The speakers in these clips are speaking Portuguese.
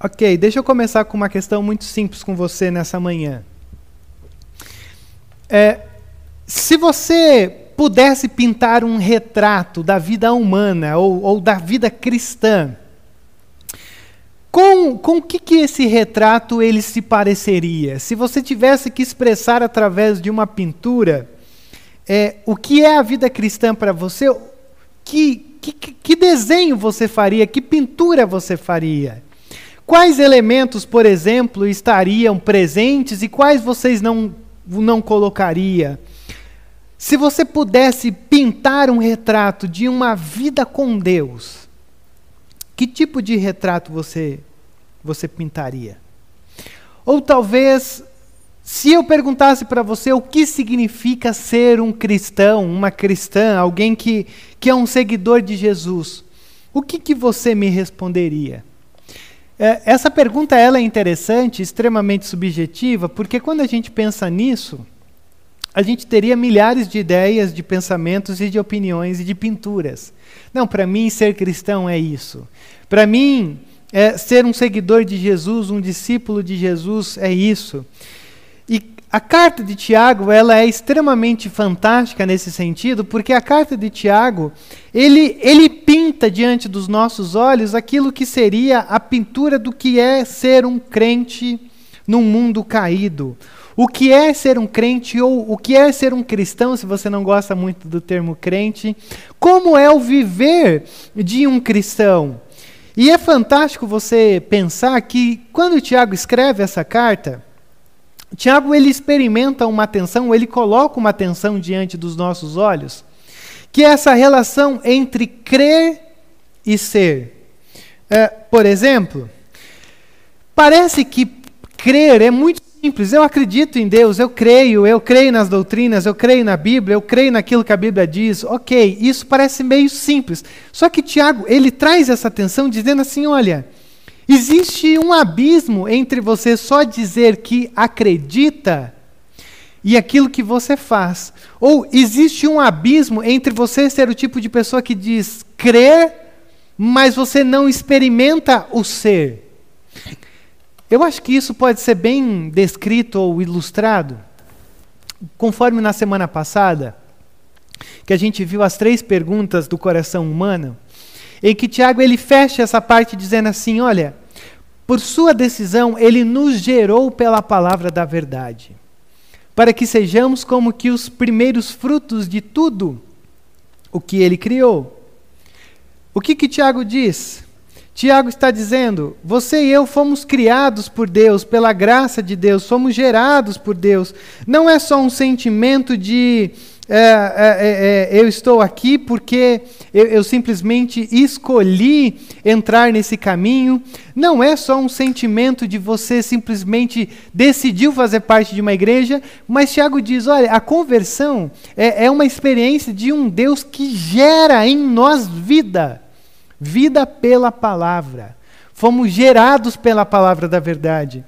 Ok, deixa eu começar com uma questão muito simples com você nessa manhã. É, se você pudesse pintar um retrato da vida humana ou, ou da vida cristã, com, com que, que esse retrato ele se pareceria? Se você tivesse que expressar através de uma pintura é, o que é a vida cristã para você, que, que, que desenho você faria? Que pintura você faria? Quais elementos, por exemplo, estariam presentes e quais vocês não, não colocaria? Se você pudesse pintar um retrato de uma vida com Deus, que tipo de retrato você, você pintaria? Ou talvez, se eu perguntasse para você o que significa ser um cristão, uma cristã, alguém que, que é um seguidor de Jesus, o que, que você me responderia? É, essa pergunta ela é interessante, extremamente subjetiva, porque quando a gente pensa nisso, a gente teria milhares de ideias, de pensamentos e de opiniões e de pinturas. Não, para mim ser cristão é isso. Para mim, é, ser um seguidor de Jesus, um discípulo de Jesus é isso. A carta de Tiago, ela é extremamente fantástica nesse sentido, porque a carta de Tiago, ele, ele pinta diante dos nossos olhos aquilo que seria a pintura do que é ser um crente num mundo caído. O que é ser um crente ou o que é ser um cristão, se você não gosta muito do termo crente, como é o viver de um cristão. E é fantástico você pensar que quando Tiago escreve essa carta, Tiago ele experimenta uma tensão, ele coloca uma tensão diante dos nossos olhos, que é essa relação entre crer e ser. É, por exemplo, parece que crer é muito simples. Eu acredito em Deus, eu creio, eu creio nas doutrinas, eu creio na Bíblia, eu creio naquilo que a Bíblia diz. Ok, isso parece meio simples. Só que Tiago ele traz essa tensão dizendo assim, olha Existe um abismo entre você só dizer que acredita e aquilo que você faz. Ou existe um abismo entre você ser o tipo de pessoa que diz crer, mas você não experimenta o ser. Eu acho que isso pode ser bem descrito ou ilustrado, conforme na semana passada, que a gente viu as três perguntas do coração humano em que Tiago ele fecha essa parte dizendo assim: olha, por sua decisão ele nos gerou pela palavra da verdade, para que sejamos como que os primeiros frutos de tudo o que ele criou. O que que Tiago diz? Tiago está dizendo: você e eu fomos criados por Deus, pela graça de Deus, somos gerados por Deus. Não é só um sentimento de é, é, é, é, eu estou aqui porque eu, eu, simplesmente escolhi entrar nesse caminho. Não é só um sentimento de você simplesmente decidiu fazer parte de uma igreja, mas Tiago diz: olha, a conversão é, é uma experiência de um Deus que gera em nós vida vida pela palavra. Fomos gerados pela palavra da verdade.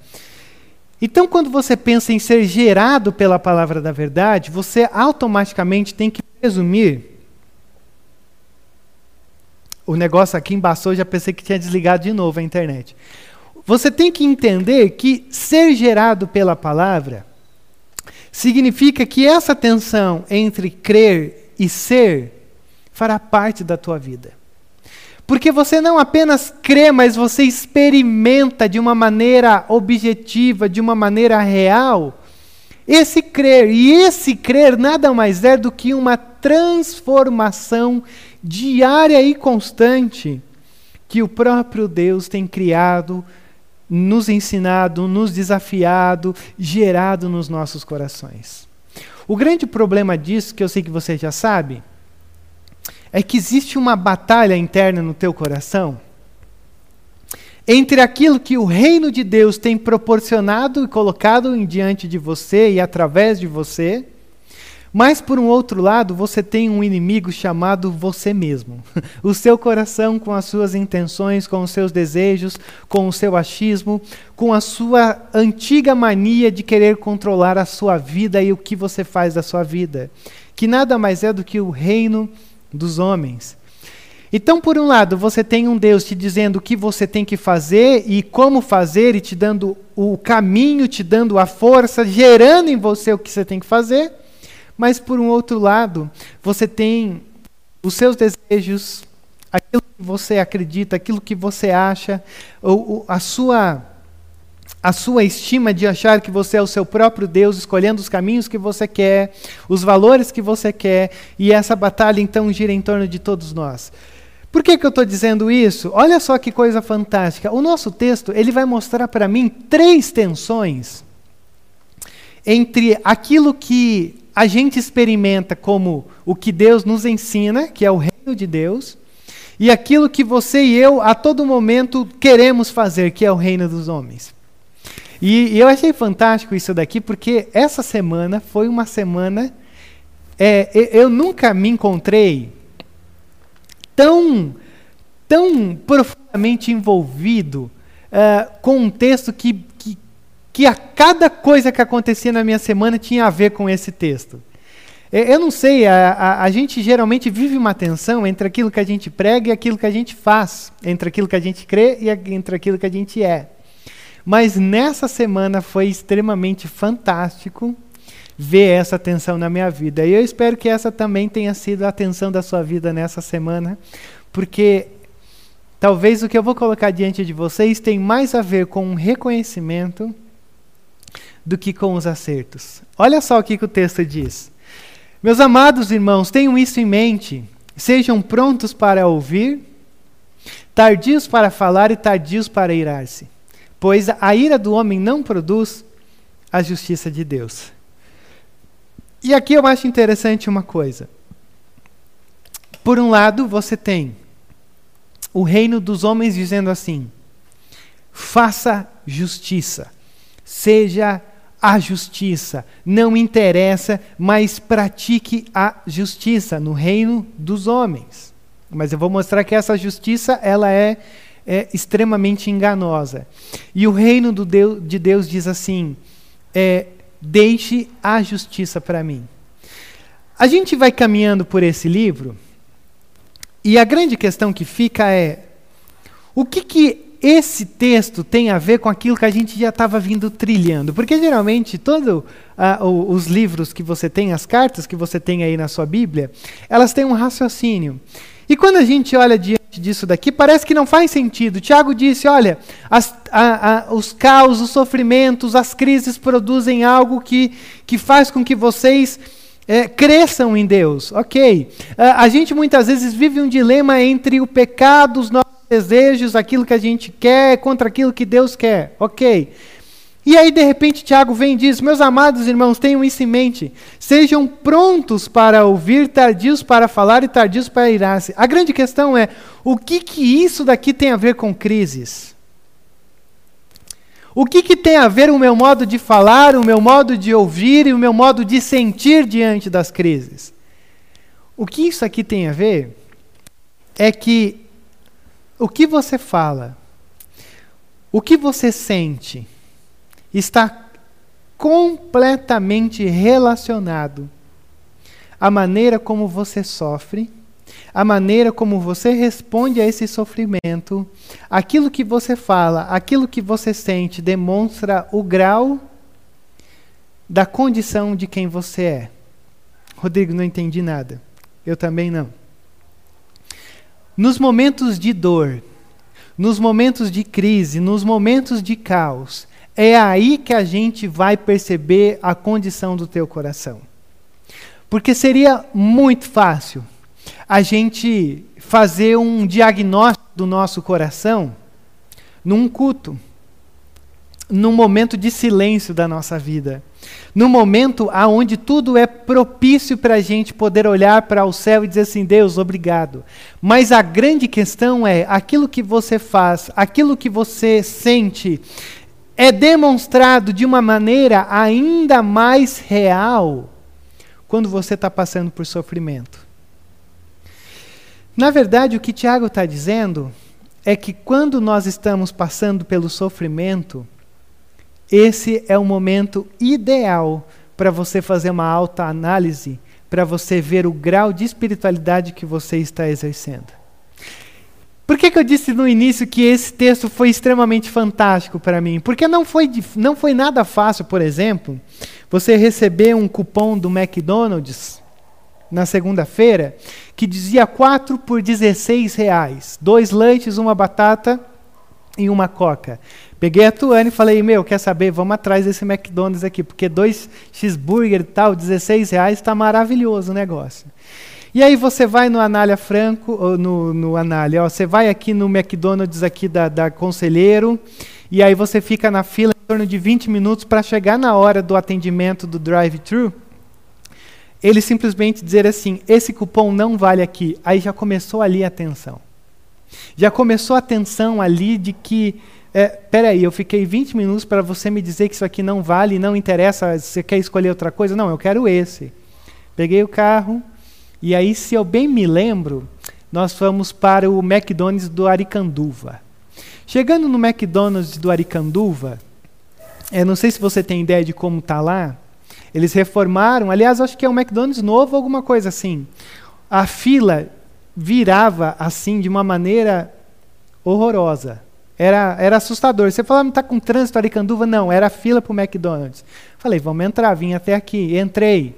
Então, quando você pensa em ser gerado pela palavra da verdade, você automaticamente tem que presumir. O negócio aqui embaçou, já pensei que tinha desligado de novo a internet. Você tem que entender que ser gerado pela palavra significa que essa tensão entre crer e ser fará parte da tua vida. Porque você não apenas crê, mas você experimenta de uma maneira objetiva, de uma maneira real, esse crer. E esse crer nada mais é do que uma transformação diária e constante que o próprio Deus tem criado, nos ensinado, nos desafiado, gerado nos nossos corações. O grande problema disso, que eu sei que você já sabe, é que existe uma batalha interna no teu coração entre aquilo que o reino de Deus tem proporcionado e colocado em diante de você e através de você, mas por um outro lado, você tem um inimigo chamado você mesmo. O seu coração com as suas intenções, com os seus desejos, com o seu achismo, com a sua antiga mania de querer controlar a sua vida e o que você faz da sua vida, que nada mais é do que o reino dos homens. Então, por um lado, você tem um Deus te dizendo o que você tem que fazer e como fazer, e te dando o caminho, te dando a força, gerando em você o que você tem que fazer. Mas, por um outro lado, você tem os seus desejos, aquilo que você acredita, aquilo que você acha, ou, ou, a sua a sua estima de achar que você é o seu próprio Deus, escolhendo os caminhos que você quer, os valores que você quer, e essa batalha então gira em torno de todos nós. Por que, que eu estou dizendo isso? Olha só que coisa fantástica. O nosso texto ele vai mostrar para mim três tensões entre aquilo que a gente experimenta como o que Deus nos ensina, que é o reino de Deus, e aquilo que você e eu a todo momento queremos fazer, que é o reino dos homens. E, e eu achei fantástico isso daqui, porque essa semana foi uma semana. É, eu nunca me encontrei tão, tão profundamente envolvido uh, com um texto que, que, que a cada coisa que acontecia na minha semana tinha a ver com esse texto. Eu não sei, a, a, a, gente geralmente vive uma tensão entre aquilo que a gente prega e aquilo que a gente faz, entre aquilo que a gente crê e a, entre aquilo que a gente é. Mas nessa semana foi extremamente fantástico ver essa tensão na minha vida. E eu espero que essa também tenha sido a tensão da sua vida nessa semana, porque talvez o que eu vou colocar diante de vocês tem mais a ver com um reconhecimento do que com os acertos. Olha só o que, que o texto diz. Meus amados irmãos, tenham isso em mente. Sejam prontos para ouvir, tardios para falar e tardios para irar-se, pois a ira do homem não produz a justiça de Deus. E aqui eu acho interessante uma coisa. Por um lado, você tem o reino dos homens dizendo assim: faça justiça, seja a justiça, não interessa, mas pratique a justiça no reino dos homens. Mas eu vou mostrar que essa justiça ela é, é extremamente enganosa. E o reino Deus, de Deus diz assim: é, Deixe a justiça para mim. A gente vai caminhando por esse livro e a grande questão que fica é: o que, que esse texto tem a ver com aquilo que a gente já estava vindo trilhando? Porque geralmente todos uh, os livros que você tem, as cartas que você tem aí na sua Bíblia, elas têm um raciocínio. E quando a gente olha diante disso daqui, parece que não faz sentido. Tiago disse: olha, as, a, a, os caos, os sofrimentos, as crises produzem algo que, que faz com que vocês é, cresçam em Deus. Ok. A, a gente muitas vezes vive um dilema entre o pecado, os nossos desejos, aquilo que a gente quer, contra aquilo que Deus quer. Ok. E aí, de repente, Tiago vem e diz: Meus amados irmãos, tenham isso em mente. Sejam prontos para ouvir, tardios para falar e tardios para irar-se. A grande questão é: o que, que isso daqui tem a ver com crises? O que, que tem a ver o meu modo de falar, o meu modo de ouvir e o meu modo de sentir diante das crises? O que isso aqui tem a ver é que o que você fala, o que você sente, está completamente relacionado à maneira como você sofre, à maneira como você responde a esse sofrimento, aquilo que você fala, aquilo que você sente demonstra o grau da condição de quem você é. Rodrigo, não entendi nada. Eu também não. Nos momentos de dor, nos momentos de crise, nos momentos de caos, é aí que a gente vai perceber a condição do teu coração. Porque seria muito fácil a gente fazer um diagnóstico do nosso coração num culto, num momento de silêncio da nossa vida, num momento aonde tudo é propício para a gente poder olhar para o céu e dizer assim, Deus, obrigado. Mas a grande questão é aquilo que você faz, aquilo que você sente, é demonstrado de uma maneira ainda mais real quando você está passando por sofrimento. Na verdade, o que Tiago está dizendo é que quando nós estamos passando pelo sofrimento, esse é o momento ideal para você fazer uma alta análise, para você ver o grau de espiritualidade que você está exercendo. Por que, que eu disse no início que esse texto foi extremamente fantástico para mim? Porque não foi, não foi nada fácil, por exemplo, você receber um cupom do McDonald's na segunda-feira que dizia 4 por 16 reais. Dois lanches, uma batata e uma coca. Peguei a Tuane e falei, meu, quer saber, vamos atrás desse McDonald's aqui, porque dois cheeseburger e tal, 16 reais, está maravilhoso o negócio. E aí você vai no Anália Franco, ou no, no Anália, ó, você vai aqui no McDonald's aqui da, da Conselheiro, e aí você fica na fila em torno de 20 minutos para chegar na hora do atendimento do drive-thru. Ele simplesmente dizer assim, esse cupom não vale aqui. Aí já começou ali a tensão. Já começou a tensão ali de que, é, peraí, eu fiquei 20 minutos para você me dizer que isso aqui não vale, não interessa, você quer escolher outra coisa? Não, eu quero esse. Peguei o carro, e aí, se eu bem me lembro, nós fomos para o McDonald's do Aricanduva. Chegando no McDonald's do Aricanduva, eu não sei se você tem ideia de como está lá. Eles reformaram, aliás, acho que é um McDonald's novo, alguma coisa assim. A fila virava assim de uma maneira horrorosa. Era, era assustador. Você falava, está com trânsito Aricanduva? Não, era fila para o McDonald's. Falei, vamos entrar, vim até aqui. Entrei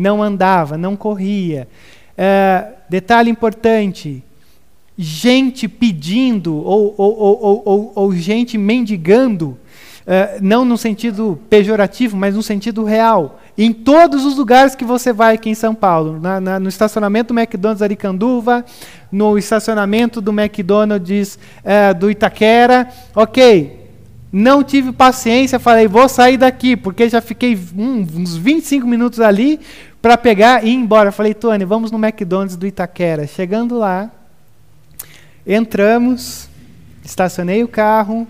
não andava, não corria. É, detalhe importante: gente pedindo ou, ou, ou, ou gente mendigando, é, não no sentido pejorativo, mas no sentido real. Em todos os lugares que você vai aqui em São Paulo, na, na, no estacionamento do McDonald's Aricanduva, no estacionamento do McDonald's é, do Itaquera, ok, não tive paciência, falei, vou sair daqui, porque já fiquei um, uns 25 minutos ali para pegar e ir embora. Falei, Tony, vamos no McDonald's do Itaquera. Chegando lá, entramos, estacionei o carro.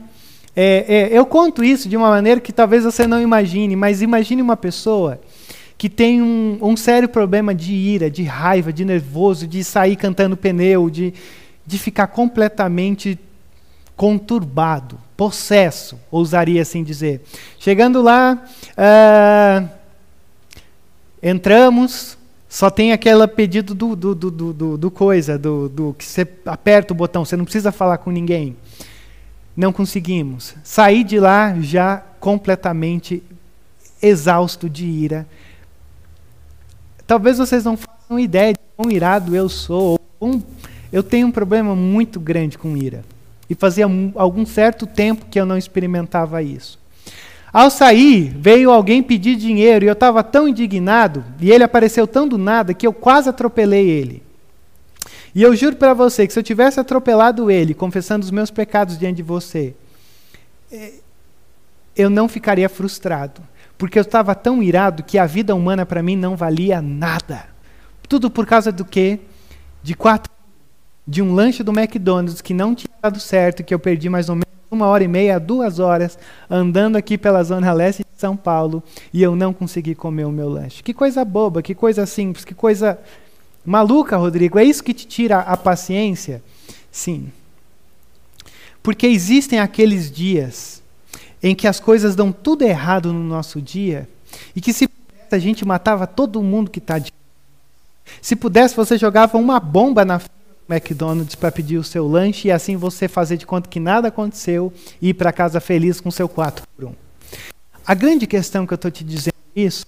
É, é, eu conto isso de uma maneira que talvez você não imagine, mas imagine uma pessoa que tem um, um sério problema de ira, de raiva, de nervoso, de sair cantando pneu, de, de ficar completamente conturbado, possesso, ousaria assim dizer. Chegando lá, uh, entramos, só tem aquele pedido do, do, do, do, do coisa, do, do que você aperta o botão, você não precisa falar com ninguém. Não conseguimos. Saí de lá já completamente exausto de ira. Talvez vocês não façam ideia de quão irado eu sou. Eu tenho um problema muito grande com ira. E fazia algum certo tempo que eu não experimentava isso. Ao sair, veio alguém pedir dinheiro e eu estava tão indignado, e ele apareceu tão do nada que eu quase atropelei ele. E eu juro para você que se eu tivesse atropelado ele, confessando os meus pecados diante de você, eh, eu não ficaria frustrado, porque eu estava tão irado que a vida humana para mim não valia nada. Tudo por causa do quê? De quatro de um lanche do McDonald's que não tinha dado certo, que eu perdi mais ou menos uma hora e meia, duas horas, andando aqui pela zona leste de São Paulo, e eu não consegui comer o meu lanche. Que coisa boba, que coisa simples, que coisa maluca, Rodrigo. É isso que te tira a paciência? Sim. Porque existem aqueles dias em que as coisas dão tudo errado no nosso dia, e que se a gente matava todo mundo que está de se pudesse, você jogava uma bomba na McDonald's para pedir o seu lanche e assim você fazer de conta que nada aconteceu e ir para casa feliz com seu 4 por 1. A grande questão que eu estou te dizendo isso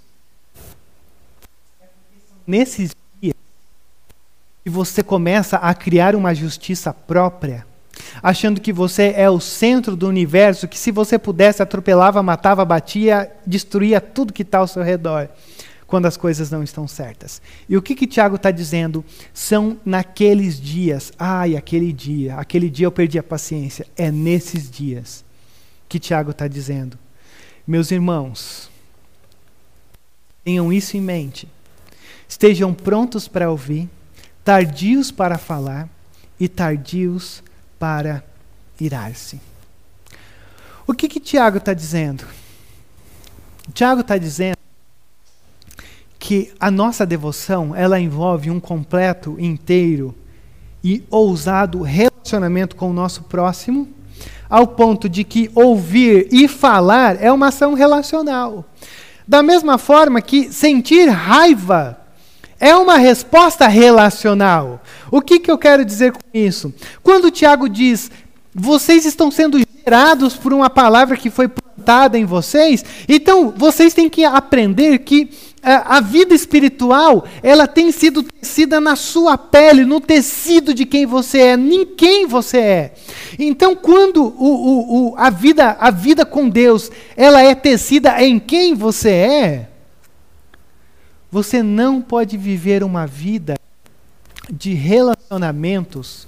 nesses dias que você começa a criar uma justiça própria, achando que você é o centro do universo, que se você pudesse atropelava, matava, batia, destruía tudo que está ao seu redor quando as coisas não estão certas. E o que, que Tiago está dizendo? São naqueles dias, ai, aquele dia, aquele dia eu perdi a paciência. É nesses dias que Tiago está dizendo. Meus irmãos, tenham isso em mente. Estejam prontos para ouvir, tardios para falar e tardios para irar-se. O que, que Tiago está dizendo? Tiago está dizendo que a nossa devoção ela envolve um completo, inteiro e ousado relacionamento com o nosso próximo, ao ponto de que ouvir e falar é uma ação relacional. Da mesma forma que sentir raiva é uma resposta relacional. O que, que eu quero dizer com isso? Quando Tiago diz, vocês estão sendo gerados por uma palavra que foi plantada em vocês, então vocês têm que aprender que a vida espiritual, ela tem sido tecida na sua pele, no tecido de quem você é, em quem você é. Então, quando o, o, o, a, vida, a vida com Deus, ela é tecida em quem você é, você não pode viver uma vida de relacionamentos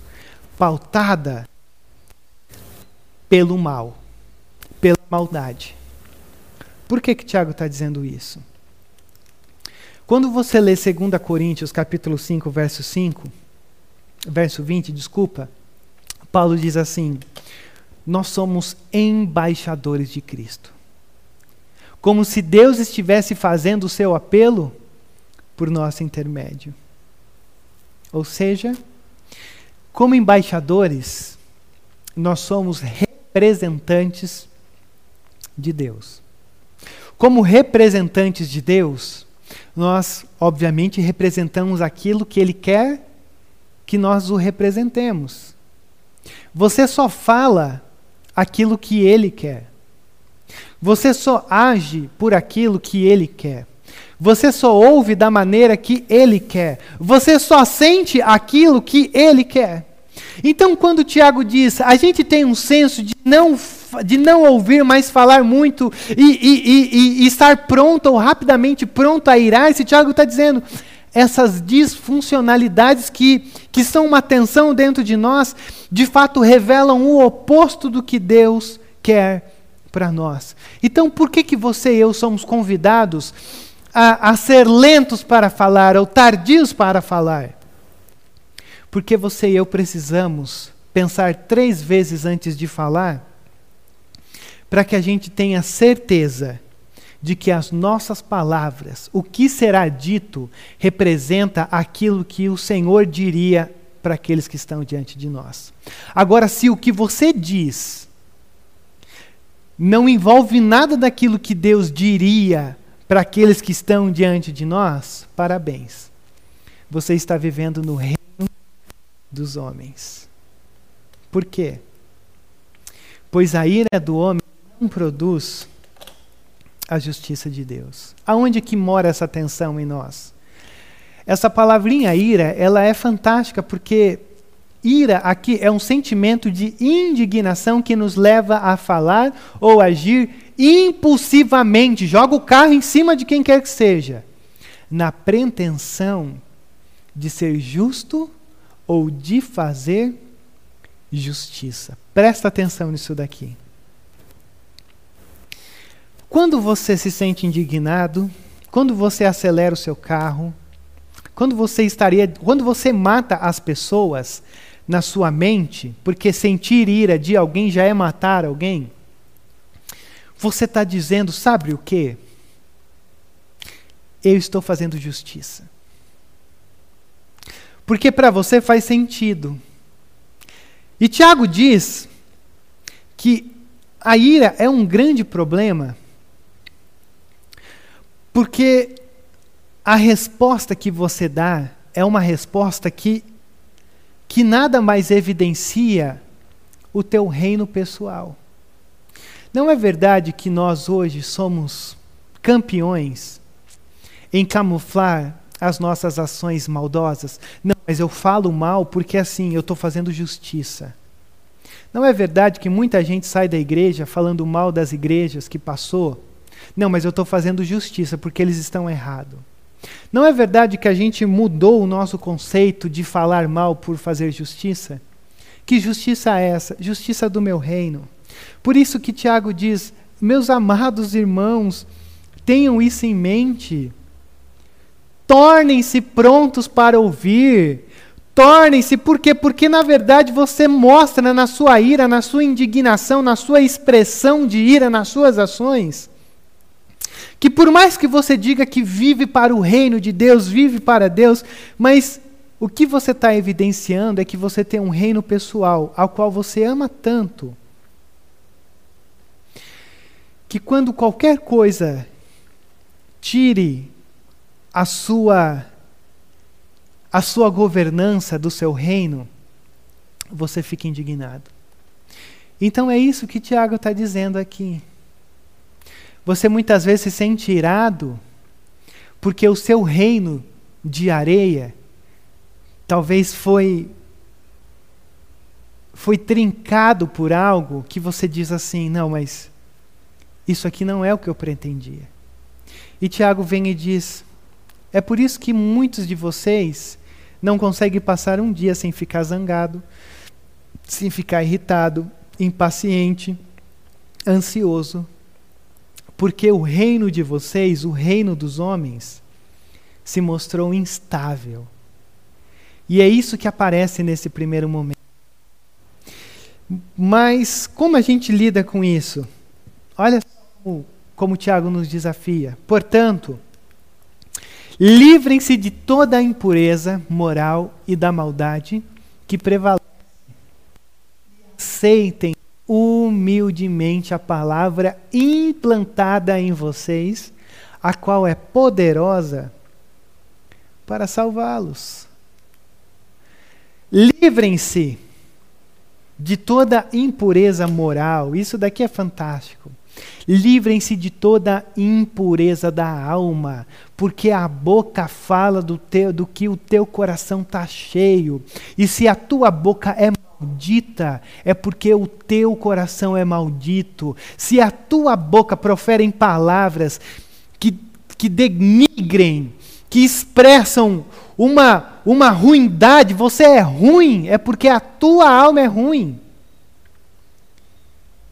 pautada pelo mal, pela maldade. Por que que Tiago está dizendo isso? Quando você lê 2 Coríntios capítulo 5, verso 5, verso 20, desculpa, Paulo diz assim: Nós somos embaixadores de Cristo. Como se Deus estivesse fazendo o seu apelo por nosso intermédio. Ou seja, como embaixadores, nós somos representantes de Deus. Como representantes de Deus, nós, obviamente, representamos aquilo que Ele quer que nós o representemos. Você só fala aquilo que Ele quer. Você só age por aquilo que Ele quer. Você só ouve da maneira que Ele quer. Você só sente aquilo que Ele quer. Então, quando Tiago diz, a gente tem um senso de não, de não ouvir, mas falar muito e, e, e, e estar pronto ou rapidamente pronto a irar, esse Tiago está dizendo, essas disfuncionalidades que, que são uma tensão dentro de nós, de fato revelam o oposto do que Deus quer para nós. Então, por que, que você e eu somos convidados a, a ser lentos para falar ou tardios para falar? Porque você e eu precisamos pensar três vezes antes de falar, para que a gente tenha certeza de que as nossas palavras, o que será dito, representa aquilo que o Senhor diria para aqueles que estão diante de nós. Agora, se o que você diz não envolve nada daquilo que Deus diria para aqueles que estão diante de nós, parabéns. Você está vivendo no reino dos homens. Por quê? Pois a ira do homem não produz a justiça de Deus. Aonde que mora essa tensão em nós? Essa palavrinha ira, ela é fantástica porque ira aqui é um sentimento de indignação que nos leva a falar ou agir impulsivamente, joga o carro em cima de quem quer que seja, na pretensão de ser justo ou de fazer justiça. Presta atenção nisso daqui. Quando você se sente indignado, quando você acelera o seu carro, quando você estaria, quando você mata as pessoas na sua mente, porque sentir ira de alguém já é matar alguém, você está dizendo, sabe o que? Eu estou fazendo justiça. Porque para você faz sentido. E Tiago diz que a ira é um grande problema, porque a resposta que você dá é uma resposta que, que nada mais evidencia o teu reino pessoal. Não é verdade que nós hoje somos campeões em camuflar as nossas ações maldosas? Não, mas eu falo mal porque assim, eu estou fazendo justiça. Não é verdade que muita gente sai da igreja falando mal das igrejas que passou? Não, mas eu estou fazendo justiça porque eles estão errados. Não é verdade que a gente mudou o nosso conceito de falar mal por fazer justiça? Que justiça é essa? Justiça do meu reino. Por isso que Tiago diz: meus amados irmãos, tenham isso em mente. Tornem-se prontos para ouvir. Tornem-se, por quê? Porque na verdade você mostra na sua ira, na sua indignação, na sua expressão de ira, nas suas ações, que por mais que você diga que vive para o reino de Deus, vive para Deus, mas o que você está evidenciando é que você tem um reino pessoal, ao qual você ama tanto, que quando qualquer coisa tire a sua a sua governança do seu reino, você fica indignado. Então é isso que Tiago está dizendo aqui. Você muitas vezes se sente irado porque o seu reino de areia talvez foi foi trincado por algo que você diz assim: não, mas isso aqui não é o que eu pretendia. E Tiago vem e diz: é por isso que muitos de vocês não conseguem passar um dia sem ficar zangado, sem ficar irritado, impaciente, ansioso, porque o reino de vocês, o reino dos homens, se mostrou instável. E é isso que aparece nesse primeiro momento. Mas como a gente lida com isso? Olha como, como o Tiago nos desafia. Portanto, livrem-se de toda a impureza moral e da maldade que prevalece. Aceitem humildemente a palavra implantada em vocês, a qual é poderosa para salvá-los. Livrem-se de toda impureza moral. Isso daqui é fantástico. Livrem-se de toda impureza da alma, porque a boca fala do, teu, do que o teu coração está cheio. E se a tua boca é maldita, é porque o teu coração é maldito. Se a tua boca profere palavras que, que denigrem, que expressam uma, uma ruindade, você é ruim, é porque a tua alma é ruim.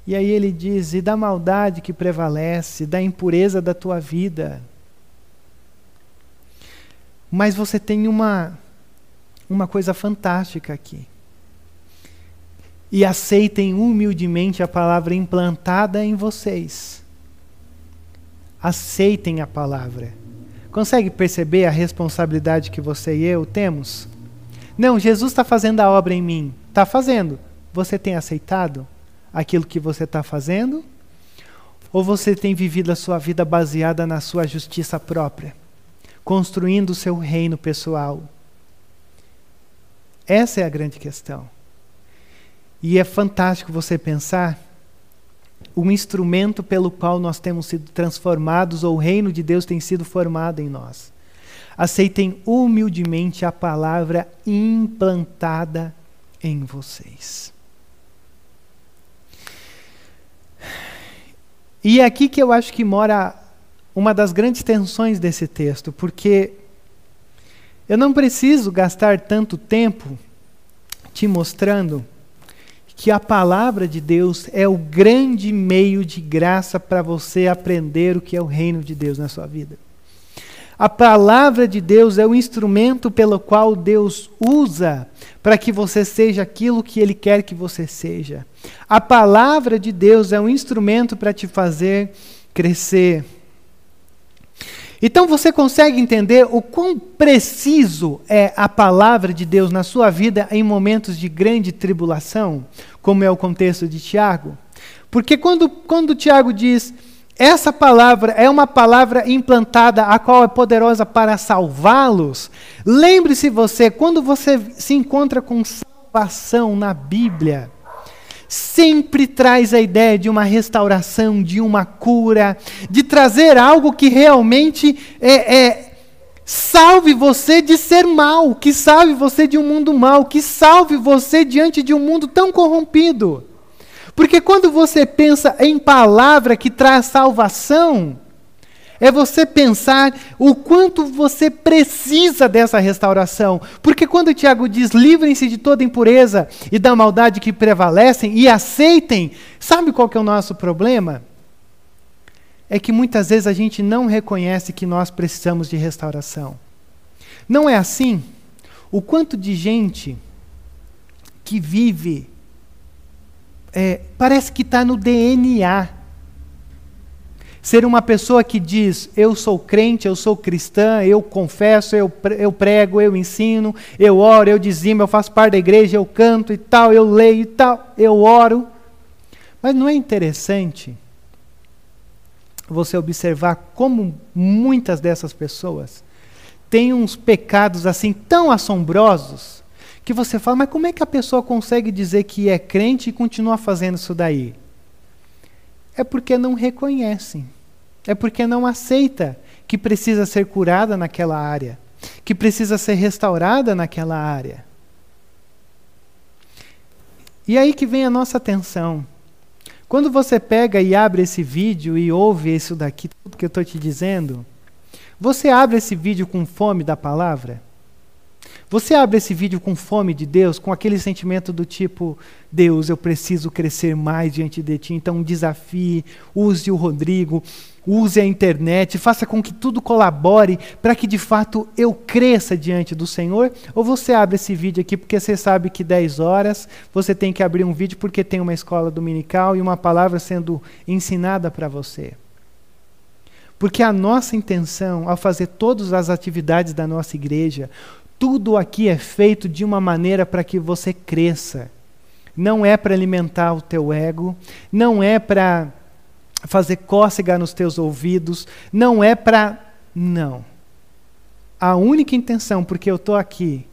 E aí ele diz: e da maldade que prevalece, da impureza da tua vida. Mas você tem uma, uma coisa fantástica aqui. E aceitem humildemente a palavra implantada em vocês. Aceitem a palavra. Consegue perceber a responsabilidade que você e eu temos? Não, Jesus está fazendo a obra em mim. Está fazendo. Você tem aceitado aquilo que você está fazendo? Ou você tem vivido a sua vida baseada na sua justiça própria, construindo o seu reino pessoal? Essa é a grande questão. E é fantástico você pensar o instrumento pelo qual nós temos sido transformados, ou o reino de Deus tem sido formado em nós. Aceitem humildemente a palavra implantada em vocês. E é aqui que eu acho que mora uma das grandes tensões desse texto, porque eu não preciso gastar tanto tempo te mostrando que a palavra de Deus é o grande meio de graça para você aprender o que é o reino de Deus na sua vida. A palavra de Deus é o instrumento pelo qual Deus usa para que você seja aquilo que Ele quer que você seja. A palavra de Deus é um instrumento para te fazer crescer. Então você consegue entender o quão preciso é a palavra de Deus na sua vida em momentos de grande tribulação, como é o contexto de Tiago? Porque quando, quando Tiago diz, essa palavra é uma palavra implantada, a qual é poderosa para salvá-los, lembre-se você, quando você se encontra com salvação na Bíblia, sempre traz a ideia de uma restauração, de uma cura, de trazer algo que realmente é, é, salve você de ser mal, que salve você de um mundo mal, que salve você diante de um mundo tão corrompido. Porque quando você pensa em palavra que traz salvação, é você pensar o quanto você precisa dessa restauração. Porque quando Tiago diz livrem-se de toda impureza e da maldade que prevalecem e aceitem, sabe qual que é o nosso problema? É que muitas vezes a gente não reconhece que nós precisamos de restauração. Não é assim? O quanto de gente que vive, é, parece que está no DNA Ser uma pessoa que diz: Eu sou crente, eu sou cristã, eu confesso, eu, eu prego, eu ensino, eu oro, eu dizimo, eu faço parte da igreja, eu canto e tal, eu leio e tal, eu oro. Mas não é interessante você observar como muitas dessas pessoas tem uns pecados assim tão assombrosos que você fala, mas como é que a pessoa consegue dizer que é crente e continua fazendo isso daí? É porque não reconhecem. É porque não aceita que precisa ser curada naquela área, que precisa ser restaurada naquela área. E aí que vem a nossa atenção. Quando você pega e abre esse vídeo e ouve isso daqui, tudo que eu estou te dizendo, você abre esse vídeo com fome da palavra? Você abre esse vídeo com fome de Deus, com aquele sentimento do tipo: Deus, eu preciso crescer mais diante de Ti, então desafie, use o Rodrigo, use a internet, faça com que tudo colabore para que de fato eu cresça diante do Senhor? Ou você abre esse vídeo aqui porque você sabe que 10 horas você tem que abrir um vídeo porque tem uma escola dominical e uma palavra sendo ensinada para você? Porque a nossa intenção ao fazer todas as atividades da nossa igreja, tudo aqui é feito de uma maneira para que você cresça. Não é para alimentar o teu ego, não é para fazer cócega nos teus ouvidos, não é para. Não. A única intenção, porque eu estou aqui,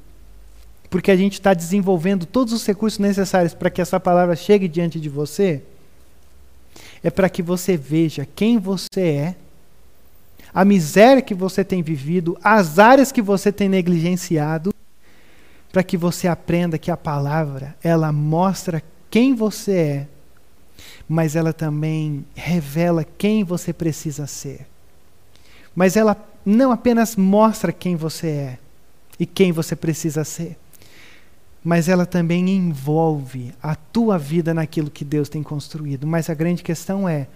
porque a gente está desenvolvendo todos os recursos necessários para que essa palavra chegue diante de você, é para que você veja quem você é a miséria que você tem vivido, as áreas que você tem negligenciado, para que você aprenda que a palavra, ela mostra quem você é, mas ela também revela quem você precisa ser. Mas ela não apenas mostra quem você é e quem você precisa ser, mas ela também envolve a tua vida naquilo que Deus tem construído. Mas a grande questão é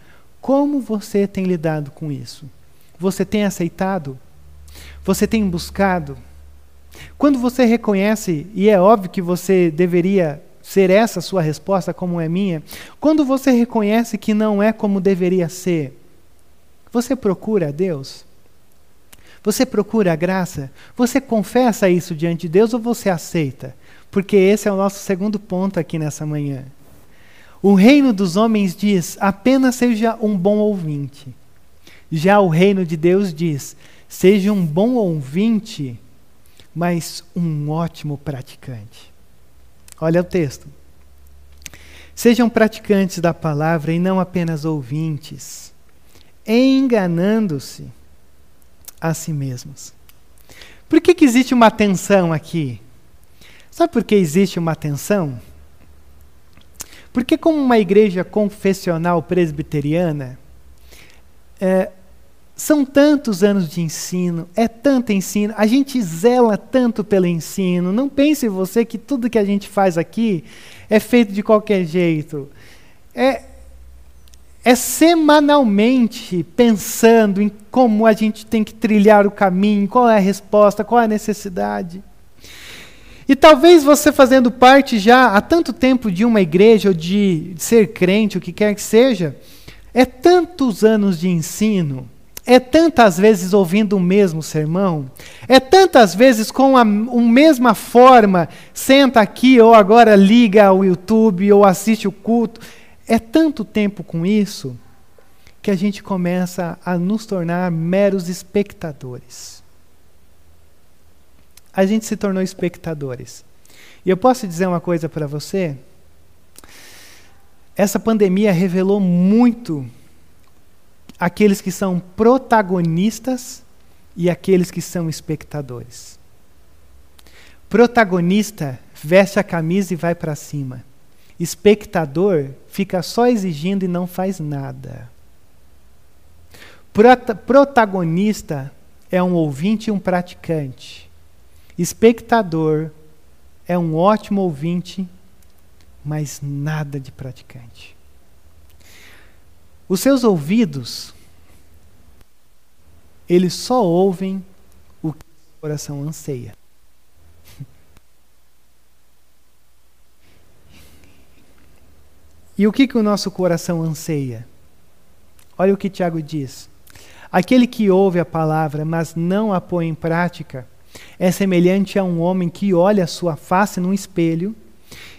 como você tem lidado com isso. Você tem aceitado? Você tem buscado? Quando você reconhece, e é óbvio que você deveria ser essa a sua resposta, como é minha, quando você reconhece que não é como deveria ser, você procura a Deus? Você procura a graça? Você confessa isso diante de Deus ou você aceita? Porque esse é o nosso segundo ponto aqui nessa manhã. O reino dos homens diz: apenas seja um bom ouvinte. Já o reino de Deus diz: seja um bom ouvinte, mas um ótimo praticante. Olha o texto. Sejam praticantes da palavra e não apenas ouvintes, enganando-se a si mesmos. Por que, que existe uma tensão aqui? Sabe por que existe uma tensão? Porque, como uma igreja confessional presbiteriana, é, são tantos anos de ensino, é tanto ensino, a gente zela tanto pelo ensino. Não pense você que tudo que a gente faz aqui é feito de qualquer jeito. É, é semanalmente pensando em como a gente tem que trilhar o caminho, qual é a resposta, qual é a necessidade. E talvez você fazendo parte já há tanto tempo de uma igreja, ou de ser crente, o que quer que seja, é tantos anos de ensino é tantas vezes ouvindo o mesmo sermão, é tantas vezes com a, a mesma forma, senta aqui ou agora liga ao YouTube ou assiste o culto. É tanto tempo com isso que a gente começa a nos tornar meros espectadores. A gente se tornou espectadores. E eu posso dizer uma coisa para você? Essa pandemia revelou muito aqueles que são protagonistas e aqueles que são espectadores. Protagonista veste a camisa e vai para cima. Espectador fica só exigindo e não faz nada. Prota protagonista é um ouvinte e um praticante. Espectador é um ótimo ouvinte, mas nada de praticante. Os seus ouvidos, eles só ouvem o que o coração anseia. E o que, que o nosso coração anseia? Olha o que Tiago diz. Aquele que ouve a palavra, mas não a põe em prática, é semelhante a um homem que olha a sua face num espelho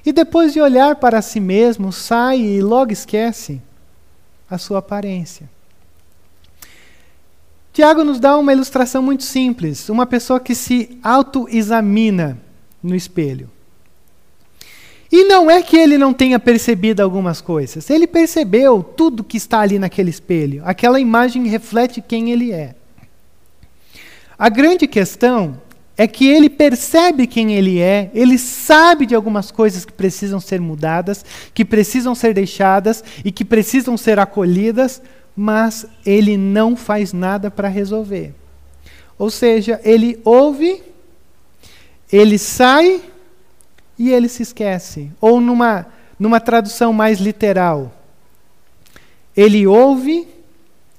e depois de olhar para si mesmo, sai e logo esquece a sua aparência. Tiago nos dá uma ilustração muito simples: uma pessoa que se autoexamina no espelho. E não é que ele não tenha percebido algumas coisas. Ele percebeu tudo que está ali naquele espelho. Aquela imagem reflete quem ele é. A grande questão é que ele percebe quem ele é, ele sabe de algumas coisas que precisam ser mudadas, que precisam ser deixadas e que precisam ser acolhidas, mas ele não faz nada para resolver. Ou seja, ele ouve, ele sai e ele se esquece. Ou numa, numa tradução mais literal, ele ouve,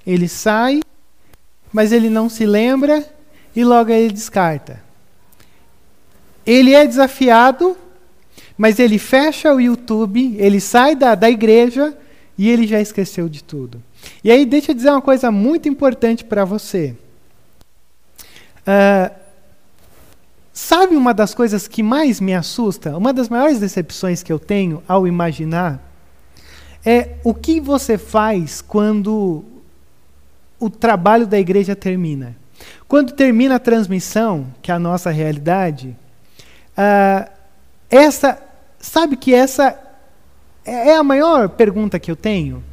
ele sai, mas ele não se lembra e logo ele descarta. Ele é desafiado, mas ele fecha o YouTube, ele sai da, da igreja e ele já esqueceu de tudo. E aí, deixa eu dizer uma coisa muito importante para você. Uh, sabe uma das coisas que mais me assusta? Uma das maiores decepções que eu tenho ao imaginar é o que você faz quando o trabalho da igreja termina. Quando termina a transmissão, que é a nossa realidade, uh, essa, sabe que essa é, é a maior pergunta que eu tenho?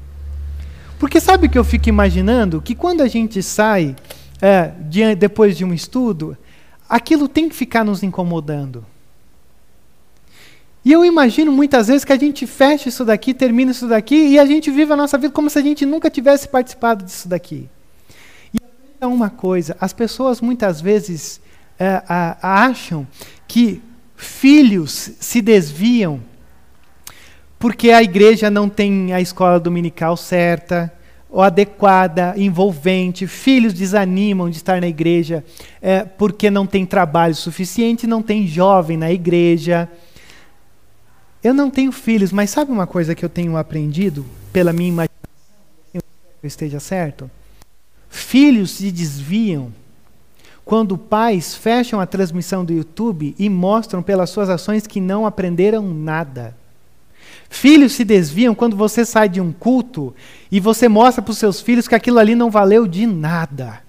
Porque sabe o que eu fico imaginando? Que quando a gente sai é, de, depois de um estudo, aquilo tem que ficar nos incomodando. E eu imagino muitas vezes que a gente fecha isso daqui, termina isso daqui, e a gente vive a nossa vida como se a gente nunca tivesse participado disso daqui. E é uma coisa, as pessoas muitas vezes é, a, acham que filhos se desviam porque a igreja não tem a escola dominical certa, ou adequada, envolvente, filhos desanimam de estar na igreja é, porque não tem trabalho suficiente, não tem jovem na igreja. Eu não tenho filhos, mas sabe uma coisa que eu tenho aprendido pela minha imaginação, eu esteja certo? Filhos se desviam quando pais fecham a transmissão do YouTube e mostram pelas suas ações que não aprenderam nada. Filhos se desviam quando você sai de um culto e você mostra para os seus filhos que aquilo ali não valeu de nada.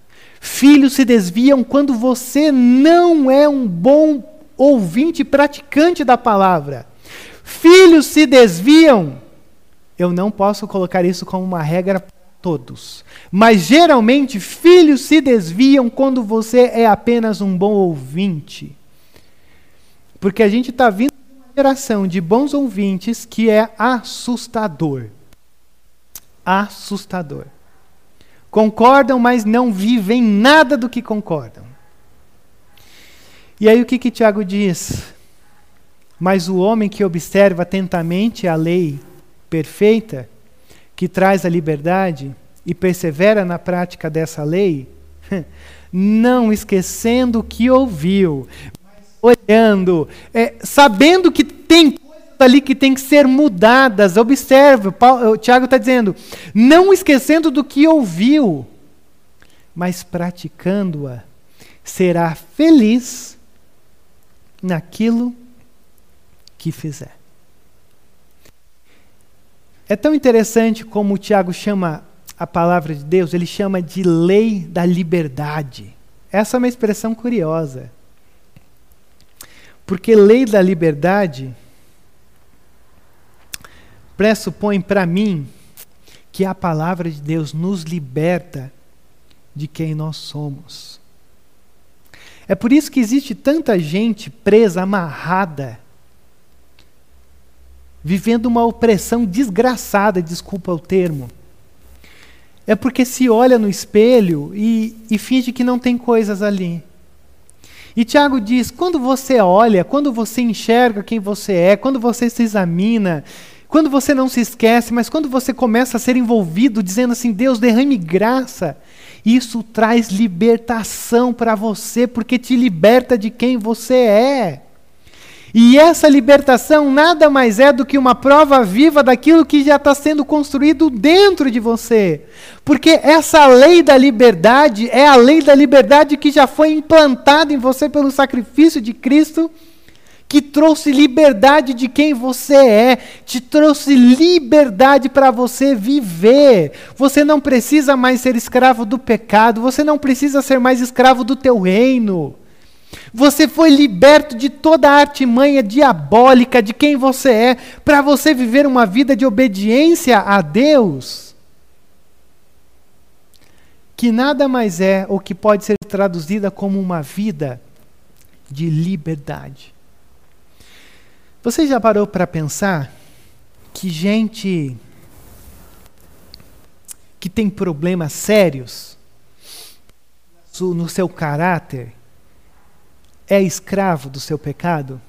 Filhos se desviam quando você não é um bom ouvinte praticante da palavra. Filhos se desviam. Eu não posso colocar isso como uma regra para todos. Mas geralmente, filhos se desviam quando você é apenas um bom ouvinte. Porque a gente está vindo geração de bons ouvintes que é assustador. Assustador. Concordam, mas não vivem nada do que concordam. E aí o que, que Tiago diz? Mas o homem que observa atentamente a lei perfeita, que traz a liberdade, e persevera na prática dessa lei, não esquecendo o que ouviu, olhando, é, sabendo que tem coisas ali que tem que ser mudadas. Observe, o Tiago está dizendo, não esquecendo do que ouviu, mas praticando-a, será feliz naquilo que fizer. É tão interessante como o Tiago chama a palavra de Deus, ele chama de lei da liberdade. Essa é uma expressão curiosa. Porque lei da liberdade pressupõe para mim que a palavra de Deus nos liberta de quem nós somos. É por isso que existe tanta gente presa, amarrada, vivendo uma opressão desgraçada, desculpa o termo. É porque se olha no espelho e, e finge que não tem coisas ali. E Tiago diz: quando você olha, quando você enxerga quem você é, quando você se examina, quando você não se esquece, mas quando você começa a ser envolvido, dizendo assim: Deus, derrame graça, isso traz libertação para você, porque te liberta de quem você é. E essa libertação nada mais é do que uma prova viva daquilo que já está sendo construído dentro de você. Porque essa lei da liberdade é a lei da liberdade que já foi implantada em você pelo sacrifício de Cristo, que trouxe liberdade de quem você é, te trouxe liberdade para você viver. Você não precisa mais ser escravo do pecado, você não precisa ser mais escravo do teu reino. Você foi liberto de toda a artimanha diabólica de quem você é, para você viver uma vida de obediência a Deus. Que nada mais é ou que pode ser traduzida como uma vida de liberdade. Você já parou para pensar que gente que tem problemas sérios no seu caráter, é escravo do seu pecado?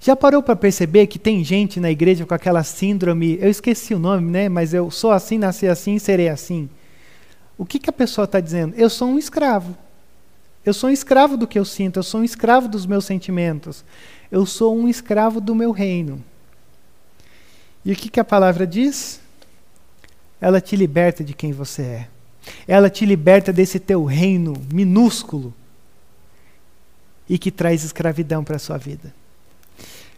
Já parou para perceber que tem gente na igreja com aquela síndrome, eu esqueci o nome, né? Mas eu sou assim, nasci assim, serei assim. O que, que a pessoa está dizendo? Eu sou um escravo. Eu sou um escravo do que eu sinto, eu sou um escravo dos meus sentimentos. Eu sou um escravo do meu reino. E o que, que a palavra diz? Ela te liberta de quem você é. Ela te liberta desse teu reino minúsculo e que traz escravidão para a sua vida.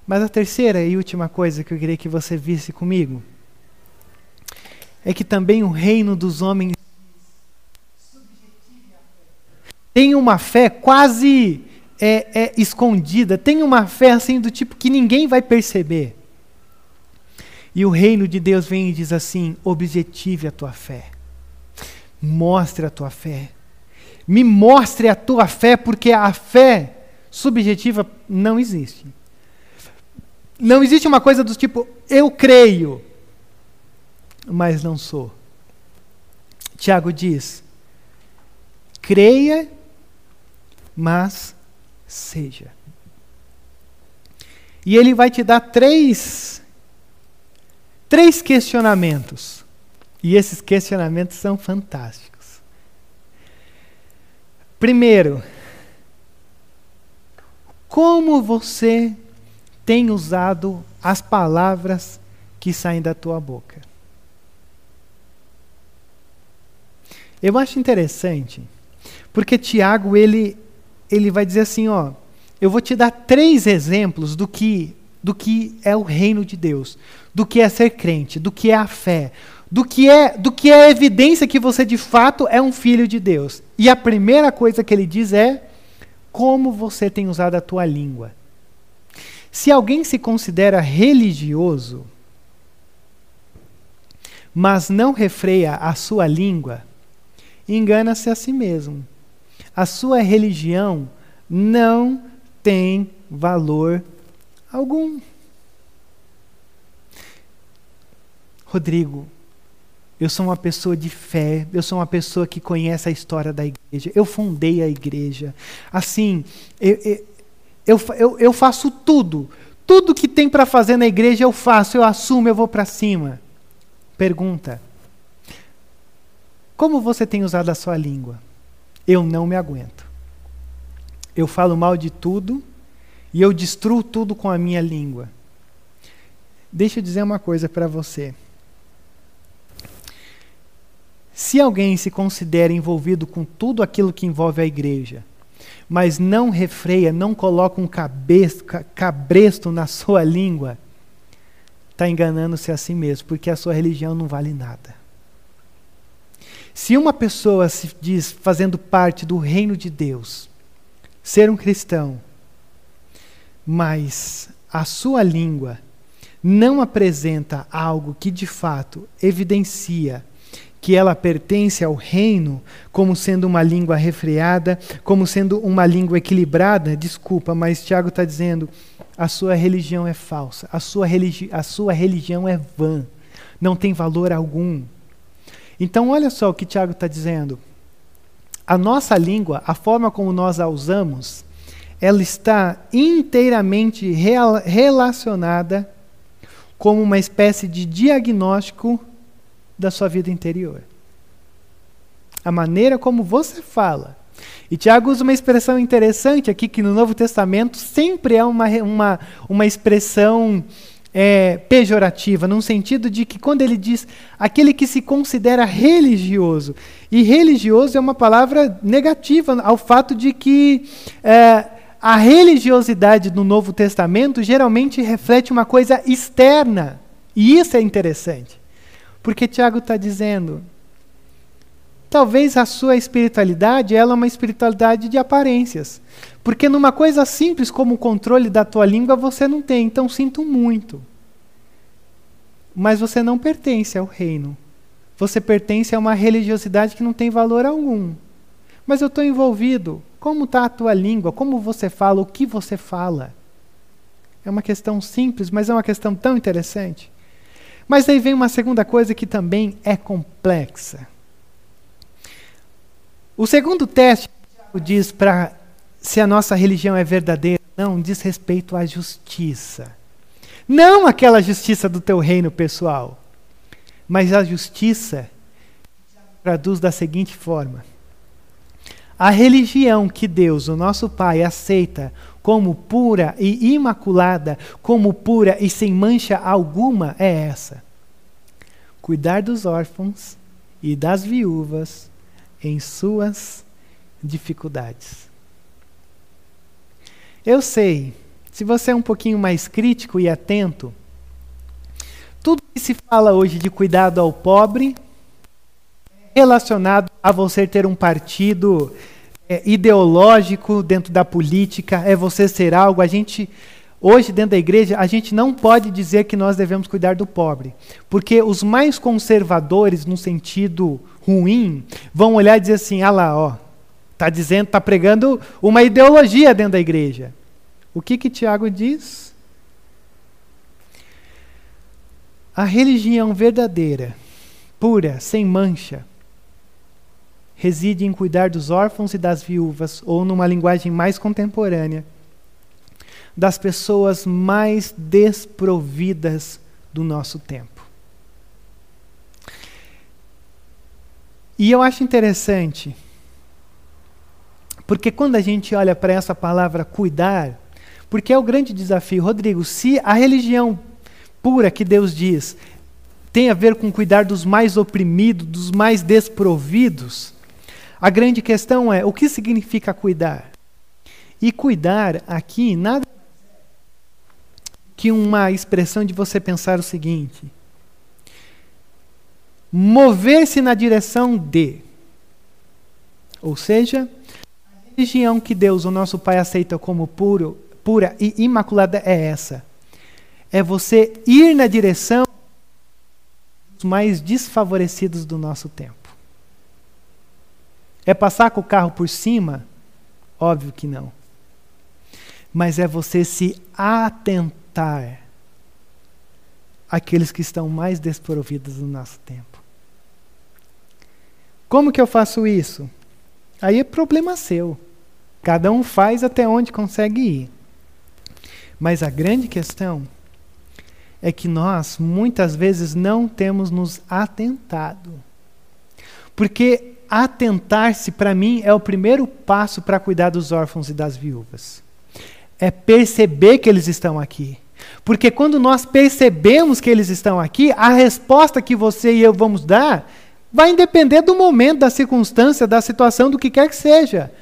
Mas a terceira e última coisa que eu queria que você visse comigo é que também o reino dos homens tem uma fé quase é, é, escondida, tem uma fé assim do tipo que ninguém vai perceber. E o reino de Deus vem e diz assim: objetive a tua fé, mostre a tua fé, me mostre a tua fé, porque a fé subjetiva não existe. Não existe uma coisa do tipo, eu creio, mas não sou. Tiago diz: creia, mas seja. E ele vai te dar três, três questionamentos. E esses questionamentos são fantásticos. Primeiro, como você tem usado as palavras que saem da tua boca? Eu acho interessante, porque Tiago ele ele vai dizer assim, ó, eu vou te dar três exemplos do que do que é o reino de Deus, do que é ser crente, do que é a fé, do que é do que é a evidência que você de fato é um filho de Deus. E a primeira coisa que ele diz é como você tem usado a tua língua. Se alguém se considera religioso, mas não refreia a sua língua, engana-se a si mesmo. A sua religião não tem valor algum. Rodrigo, eu sou uma pessoa de fé, eu sou uma pessoa que conhece a história da igreja, eu fundei a igreja. Assim, eu, eu, eu, eu faço tudo, tudo que tem para fazer na igreja eu faço, eu assumo, eu vou para cima. Pergunta: Como você tem usado a sua língua? Eu não me aguento. Eu falo mal de tudo e eu destruo tudo com a minha língua. Deixa eu dizer uma coisa para você. Se alguém se considera envolvido com tudo aquilo que envolve a igreja, mas não refreia, não coloca um cabresto na sua língua, está enganando-se a si mesmo, porque a sua religião não vale nada. Se uma pessoa se diz fazendo parte do reino de Deus, ser um cristão, mas a sua língua não apresenta algo que de fato evidencia que ela pertence ao reino como sendo uma língua refreada, como sendo uma língua equilibrada, desculpa, mas Tiago está dizendo: a sua religião é falsa, a sua, religi a sua religião é vã, não tem valor algum. Então, olha só o que Tiago está dizendo. A nossa língua, a forma como nós a usamos, ela está inteiramente relacionada como uma espécie de diagnóstico da sua vida interior. A maneira como você fala. E Tiago usa uma expressão interessante aqui, que no Novo Testamento sempre é uma, uma, uma expressão é, pejorativa, num sentido de que quando ele diz aquele que se considera religioso, e religioso é uma palavra negativa ao fato de que é, a religiosidade do Novo Testamento geralmente reflete uma coisa externa. E isso é interessante. Porque Tiago está dizendo, talvez a sua espiritualidade ela é uma espiritualidade de aparências. Porque numa coisa simples como o controle da tua língua você não tem, então sinto muito. Mas você não pertence ao reino. Você pertence a uma religiosidade que não tem valor algum. Mas eu estou envolvido. Como está a tua língua? Como você fala? O que você fala? É uma questão simples, mas é uma questão tão interessante. Mas aí vem uma segunda coisa que também é complexa. O segundo teste que diz para se a nossa religião é verdadeira, não diz respeito à justiça. Não aquela justiça do teu reino pessoal, mas a justiça traduz da seguinte forma: a religião que Deus, o nosso Pai, aceita como pura e imaculada, como pura e sem mancha alguma, é essa: cuidar dos órfãos e das viúvas em suas dificuldades. Eu sei, se você é um pouquinho mais crítico e atento, tudo que se fala hoje de cuidado ao pobre relacionado a você ter um partido é, ideológico dentro da política, é você ser algo. A gente, hoje, dentro da igreja, a gente não pode dizer que nós devemos cuidar do pobre. Porque os mais conservadores, no sentido ruim, vão olhar e dizer assim: ah lá, ó, está dizendo, está pregando uma ideologia dentro da igreja. O que que Tiago diz? A religião verdadeira, pura, sem mancha, reside em cuidar dos órfãos e das viúvas, ou numa linguagem mais contemporânea, das pessoas mais desprovidas do nosso tempo. E eu acho interessante, porque quando a gente olha para essa palavra cuidar, porque é o grande desafio, Rodrigo, se a religião pura que Deus diz tem a ver com cuidar dos mais oprimidos, dos mais desprovidos, a grande questão é o que significa cuidar? E cuidar aqui nada que uma expressão de você pensar o seguinte: mover-se na direção de. Ou seja, religião que Deus, o nosso Pai, aceita como puro, pura e imaculada é essa. É você ir na direção dos mais desfavorecidos do nosso tempo. É passar com o carro por cima? Óbvio que não. Mas é você se atentar àqueles que estão mais desprovidos no nosso tempo. Como que eu faço isso? Aí é problema seu. Cada um faz até onde consegue ir. Mas a grande questão é que nós muitas vezes não temos nos atentado. Porque atentar-se, para mim, é o primeiro passo para cuidar dos órfãos e das viúvas. É perceber que eles estão aqui. Porque quando nós percebemos que eles estão aqui, a resposta que você e eu vamos dar vai depender do momento, da circunstância, da situação, do que quer que seja.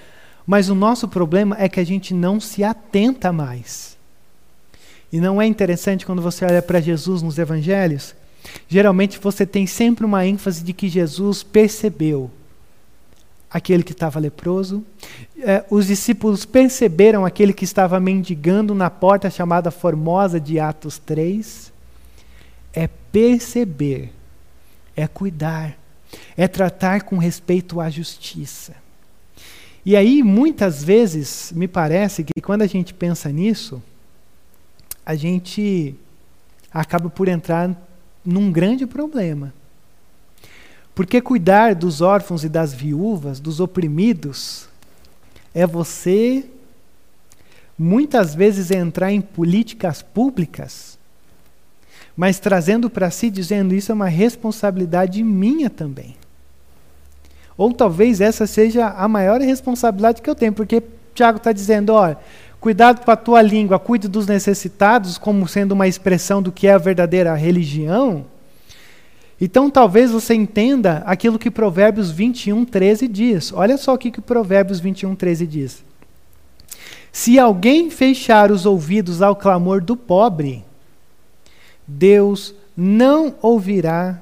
Mas o nosso problema é que a gente não se atenta mais. E não é interessante quando você olha para Jesus nos evangelhos? Geralmente você tem sempre uma ênfase de que Jesus percebeu aquele que estava leproso. É, os discípulos perceberam aquele que estava mendigando na porta chamada Formosa de Atos 3. É perceber, é cuidar, é tratar com respeito à justiça. E aí, muitas vezes, me parece que quando a gente pensa nisso, a gente acaba por entrar num grande problema. Porque cuidar dos órfãos e das viúvas, dos oprimidos, é você muitas vezes entrar em políticas públicas, mas trazendo para si, dizendo isso é uma responsabilidade minha também. Ou talvez essa seja a maior responsabilidade que eu tenho, porque Tiago está dizendo: olha, cuidado com a tua língua, cuide dos necessitados, como sendo uma expressão do que é a verdadeira religião. Então talvez você entenda aquilo que Provérbios 21, 13 diz. Olha só o que, que Provérbios 21, 13 diz. Se alguém fechar os ouvidos ao clamor do pobre, Deus não ouvirá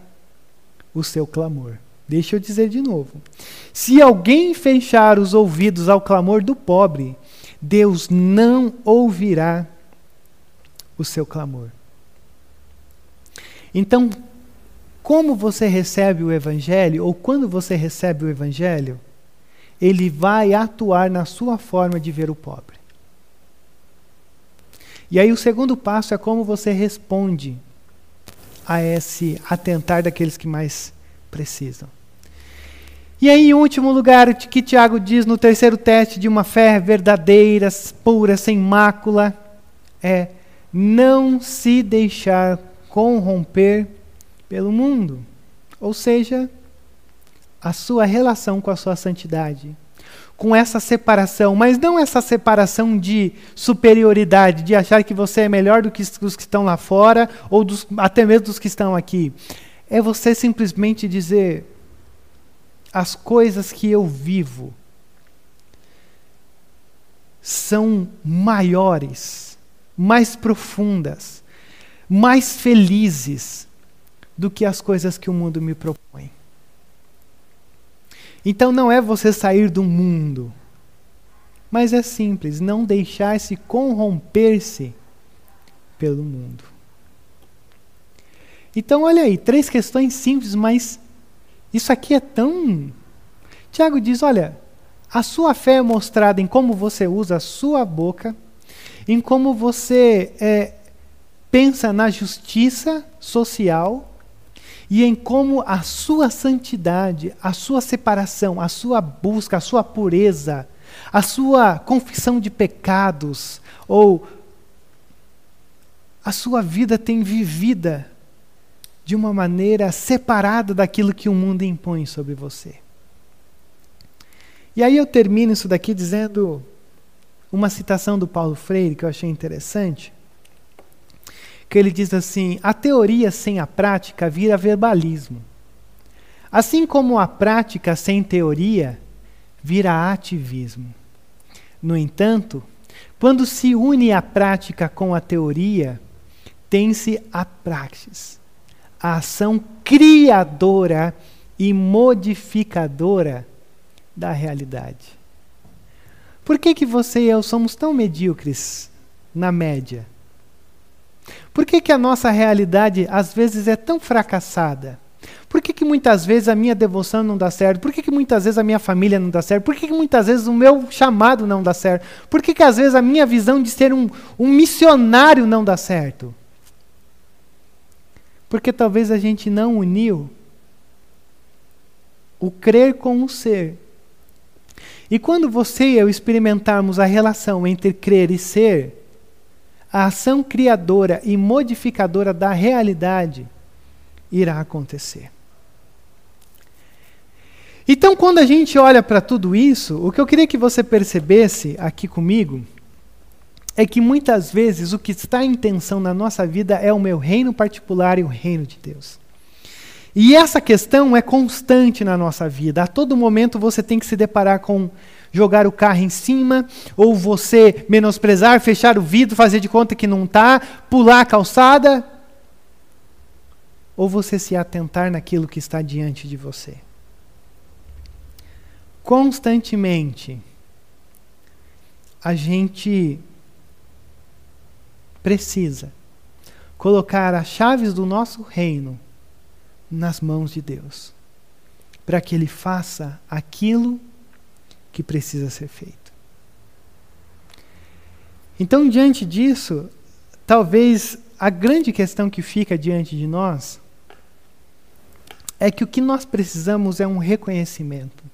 o seu clamor. Deixa eu dizer de novo. Se alguém fechar os ouvidos ao clamor do pobre, Deus não ouvirá o seu clamor. Então, como você recebe o Evangelho, ou quando você recebe o Evangelho, ele vai atuar na sua forma de ver o pobre. E aí, o segundo passo é como você responde a esse atentar daqueles que mais precisam. E aí, em último lugar, que Tiago diz no terceiro teste de uma fé verdadeira, pura, sem mácula, é não se deixar corromper pelo mundo. Ou seja, a sua relação com a sua santidade. Com essa separação, mas não essa separação de superioridade, de achar que você é melhor do que os que estão lá fora, ou dos, até mesmo dos que estão aqui. É você simplesmente dizer: as coisas que eu vivo são maiores, mais profundas, mais felizes do que as coisas que o mundo me propõe. Então não é você sair do mundo, mas é simples, não deixar-se corromper-se pelo mundo. Então olha aí, três questões simples, mas isso aqui é tão. Tiago diz: olha, a sua fé é mostrada em como você usa a sua boca, em como você é, pensa na justiça social e em como a sua santidade, a sua separação, a sua busca, a sua pureza, a sua confissão de pecados ou a sua vida tem vivida de uma maneira separada daquilo que o mundo impõe sobre você. E aí eu termino isso daqui dizendo uma citação do Paulo Freire que eu achei interessante que ele diz assim: a teoria sem a prática vira verbalismo. Assim como a prática sem teoria vira ativismo. No entanto, quando se une a prática com a teoria, tem-se a praxis, a ação criadora e modificadora da realidade. Por que, que você e eu somos tão medíocres na média? Por que, que a nossa realidade às vezes é tão fracassada? Por que, que muitas vezes a minha devoção não dá certo? Por que, que muitas vezes a minha família não dá certo? Por que, que muitas vezes o meu chamado não dá certo? Por que, que às vezes a minha visão de ser um, um missionário não dá certo? Porque talvez a gente não uniu o crer com o ser. E quando você e eu experimentarmos a relação entre crer e ser, a ação criadora e modificadora da realidade irá acontecer. Então, quando a gente olha para tudo isso, o que eu queria que você percebesse aqui comigo é que muitas vezes o que está em tensão na nossa vida é o meu reino particular e o reino de Deus. E essa questão é constante na nossa vida. A todo momento você tem que se deparar com jogar o carro em cima, ou você menosprezar, fechar o vidro, fazer de conta que não está, pular a calçada, ou você se atentar naquilo que está diante de você. Constantemente, a gente precisa colocar as chaves do nosso reino nas mãos de Deus, para que Ele faça aquilo que precisa ser feito. Então, diante disso, talvez a grande questão que fica diante de nós é que o que nós precisamos é um reconhecimento.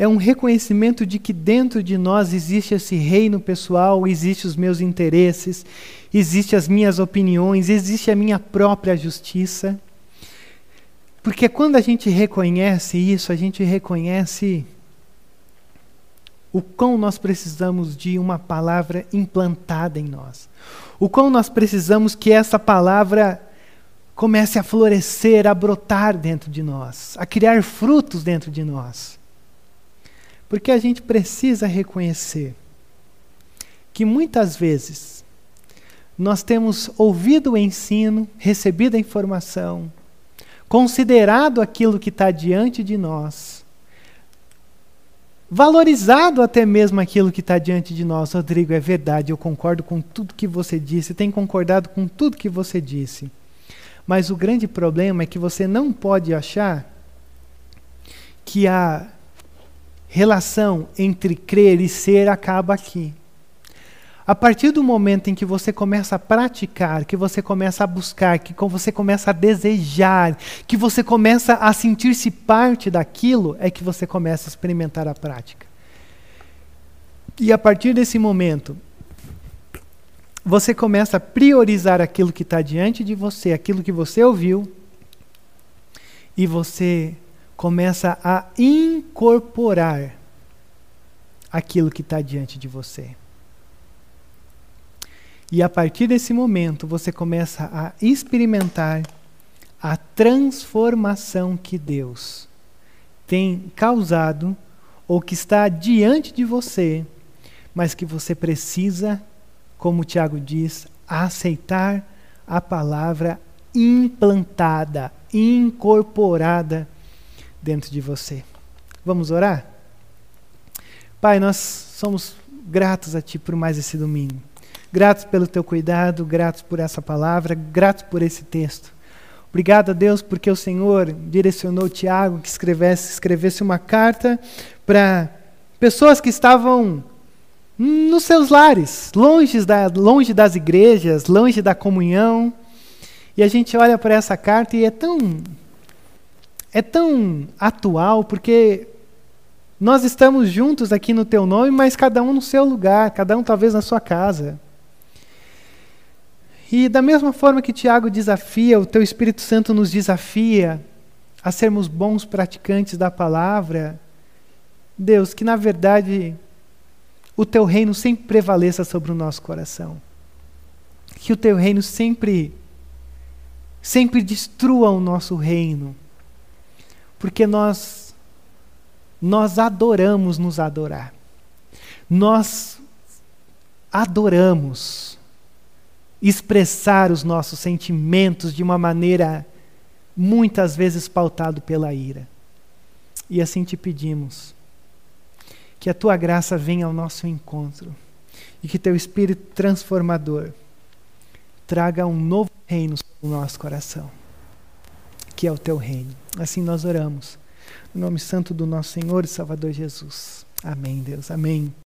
É um reconhecimento de que dentro de nós existe esse reino pessoal, existe os meus interesses, existe as minhas opiniões, existe a minha própria justiça. Porque quando a gente reconhece isso, a gente reconhece o quão nós precisamos de uma palavra implantada em nós. O quão nós precisamos que essa palavra comece a florescer, a brotar dentro de nós, a criar frutos dentro de nós. Porque a gente precisa reconhecer que muitas vezes nós temos ouvido o ensino, recebido a informação, considerado aquilo que está diante de nós, valorizado até mesmo aquilo que está diante de nós. Rodrigo, é verdade, eu concordo com tudo que você disse, tenho concordado com tudo que você disse. Mas o grande problema é que você não pode achar que a relação entre crer e ser acaba aqui. A partir do momento em que você começa a praticar, que você começa a buscar, que você começa a desejar, que você começa a sentir-se parte daquilo, é que você começa a experimentar a prática. E a partir desse momento, você começa a priorizar aquilo que está diante de você, aquilo que você ouviu, e você começa a incorporar aquilo que está diante de você. E a partir desse momento você começa a experimentar a transformação que Deus tem causado ou que está diante de você, mas que você precisa, como Tiago diz, aceitar a palavra implantada, incorporada dentro de você. Vamos orar? Pai, nós somos gratos a Ti por mais esse domingo. Gratos pelo teu cuidado, gratos por essa palavra, gratos por esse texto. Obrigado a Deus porque o Senhor direcionou Tiago que escrevesse, escrevesse uma carta para pessoas que estavam nos seus lares, longe, da, longe das igrejas, longe da comunhão. E a gente olha para essa carta e é tão é tão atual porque nós estamos juntos aqui no teu nome, mas cada um no seu lugar, cada um talvez na sua casa. E da mesma forma que Tiago desafia, o teu Espírito Santo nos desafia a sermos bons praticantes da palavra, Deus, que na verdade o teu reino sempre prevaleça sobre o nosso coração. Que o teu reino sempre sempre destrua o nosso reino. Porque nós nós adoramos nos adorar. Nós adoramos expressar os nossos sentimentos de uma maneira muitas vezes pautado pela ira. E assim te pedimos que a tua graça venha ao nosso encontro e que teu espírito transformador traga um novo reino no nosso coração, que é o teu reino. Assim nós oramos. No nome santo do nosso Senhor e Salvador Jesus. Amém, Deus. Amém.